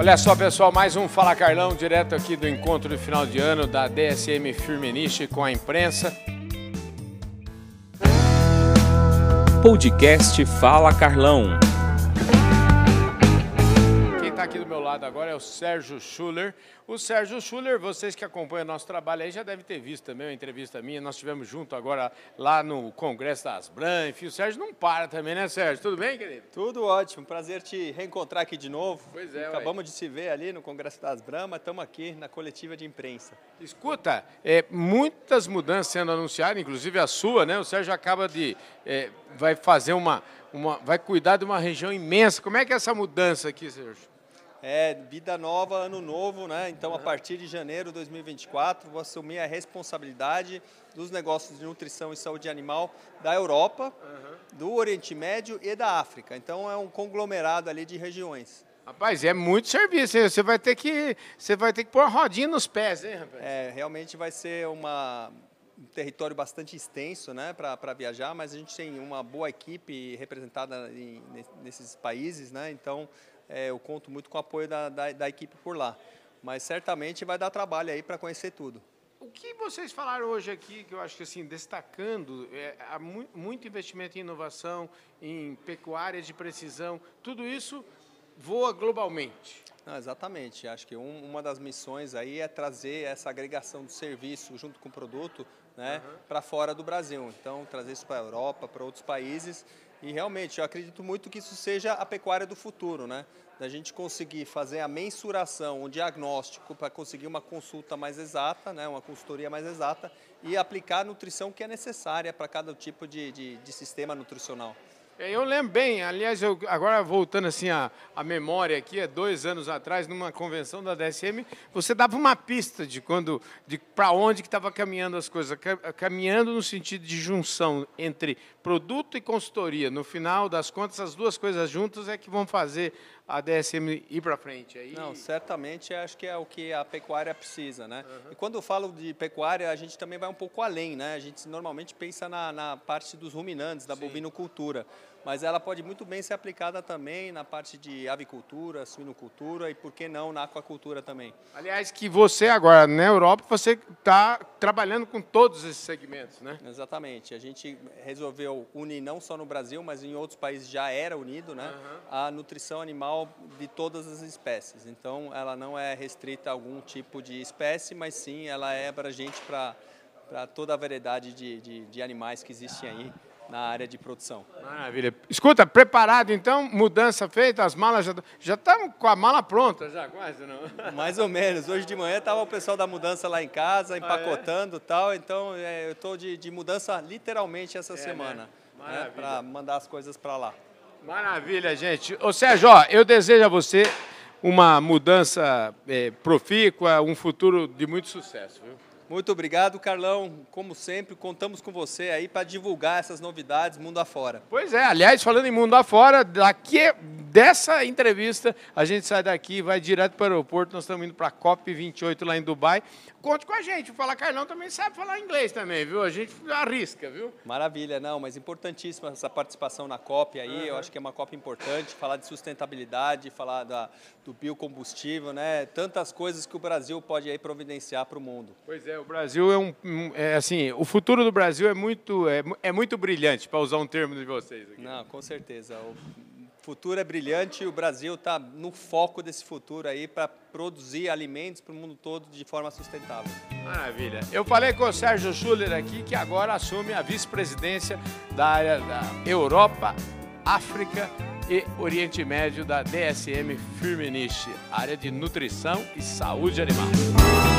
Olha só, pessoal, mais um Fala Carlão, direto aqui do encontro de final de ano da DSM Firmenich com a imprensa. Podcast Fala Carlão. Aqui do meu lado agora é o Sérgio Schuller. O Sérgio Schuller, vocês que acompanham o nosso trabalho aí já devem ter visto também uma entrevista minha. Nós estivemos junto agora lá no Congresso das Bran. Enfim, o Sérgio não para também, né, Sérgio? Tudo bem, querido? Tudo ótimo, prazer te reencontrar aqui de novo. Pois é, Acabamos ué. de se ver ali no Congresso das Brahma, estamos aqui na coletiva de imprensa. Escuta, é, muitas mudanças sendo anunciadas, inclusive a sua, né? O Sérgio acaba de. é, vai fazer uma, uma. vai cuidar de uma região imensa. Como é que é essa mudança aqui, Sérgio? É vida nova, ano novo, né? Então, a partir de janeiro de 2024, vou assumir a responsabilidade dos negócios de nutrição e saúde animal da Europa, do Oriente Médio e da África. Então, é um conglomerado ali de regiões. Rapaz, é muito serviço. hein? Você vai ter que. Você vai ter que pôr rodinha nos pés, hein, rapaz? É, realmente vai ser uma, um território bastante extenso né, para viajar, mas a gente tem uma boa equipe representada em- nesses países, né, então é, eu conto muito com o apoio da, da, da equipe por lá. Mas certamente vai dar trabalho aí para conhecer tudo. O que vocês falaram hoje aqui, que eu acho que assim, destacando, é, há mu- muito investimento em inovação, em pecuária de precisão, tudo isso voa globalmente. Não, exatamente. Acho que um- uma das missões aí é trazer essa agregação do serviço junto com o produto né, para fora do Brasil. Então, trazer isso para a Europa, para outros países. E realmente, eu acredito muito que isso seja a pecuária do futuro, né? Da gente conseguir fazer a mensuração, o diagnóstico para conseguir uma consulta mais exata, né, uma consultoria mais exata e aplicar a nutrição que é necessária para cada tipo de, de, de sistema nutricional. É, Eu lembro bem, aliás, eu, agora voltando assim a, a memória aqui, há dois anos atrás, numa convenção da DSM, você dava uma pista de quando, de para onde que estava caminhando as coisas, ca- caminhando no sentido de junção entre produto e consultoria. No final das contas, as duas coisas juntas é que vão fazer a DSM ir para frente. Aí, Não, certamente acho que é o que a pecuária precisa, né? E quando eu falo de pecuária, a gente também vai um pouco além, né? A gente normalmente pensa na, na parte dos ruminantes, da bovinocultura, mas ela pode muito bem ser aplicada também na parte de avicultura, suinocultura e, por que não, na aquacultura também. aliás, que você agora na Europa você está trabalhando com todos esses segmentos, né? Exatamente. A gente resolveu unir não só no Brasil, mas em outros países já era unido, né? A nutrição animal de todas as espécies. Então, ela não é restrita a algum tipo de espécie, mas sim ela é abrangente para para toda a variedade de, de, de animais que existem aí na área de produção. Maravilha. Escuta, preparado então, mudança feita, as malas já já estão com a mala pronta já quase não. Mais ou menos. Hoje de manhã estava o pessoal da mudança lá em casa, empacotando e tal. Então, é, eu estou de, de mudança literalmente essa semana. né? Maravilha. Para mandar as coisas para lá. Maravilha, gente. Ô Sérgio, ó, eu desejo a você uma mudança eh, profícua, um futuro de muito sucesso, viu? Muito obrigado, Carlão. Como sempre, contamos com você aí para divulgar essas novidades mundo afora. Pois é, aliás, falando em mundo afora, daqui dessa entrevista, a gente sai daqui vai direto para o aeroporto. Nós estamos indo para a COP28 lá em Dubai. Conte com a gente. O Fala Carlão também sabe falar inglês também, viu? A gente arrisca, viu? Maravilha, não, mas importantíssima essa participação na COP aí. Eu acho que é uma COP importante, falar de sustentabilidade, falar da, do biocombustível, né? Tantas coisas que o Brasil pode aí providenciar para o mundo. Pois é, o Brasil é um, é assim, o futuro do Brasil é muito é, é muito brilhante, para usar um termo de vocês aqui. Não, com certeza. O futuro é brilhante e o Brasil está no foco desse futuro aí para produzir alimentos para o mundo todo de forma sustentável. Maravilha. Eu falei com o Sérgio Schuller aqui, que agora assume a vice-presidência da área da Europa, África e Oriente Médio da DSM Firmenich, área de nutrição e saúde animal.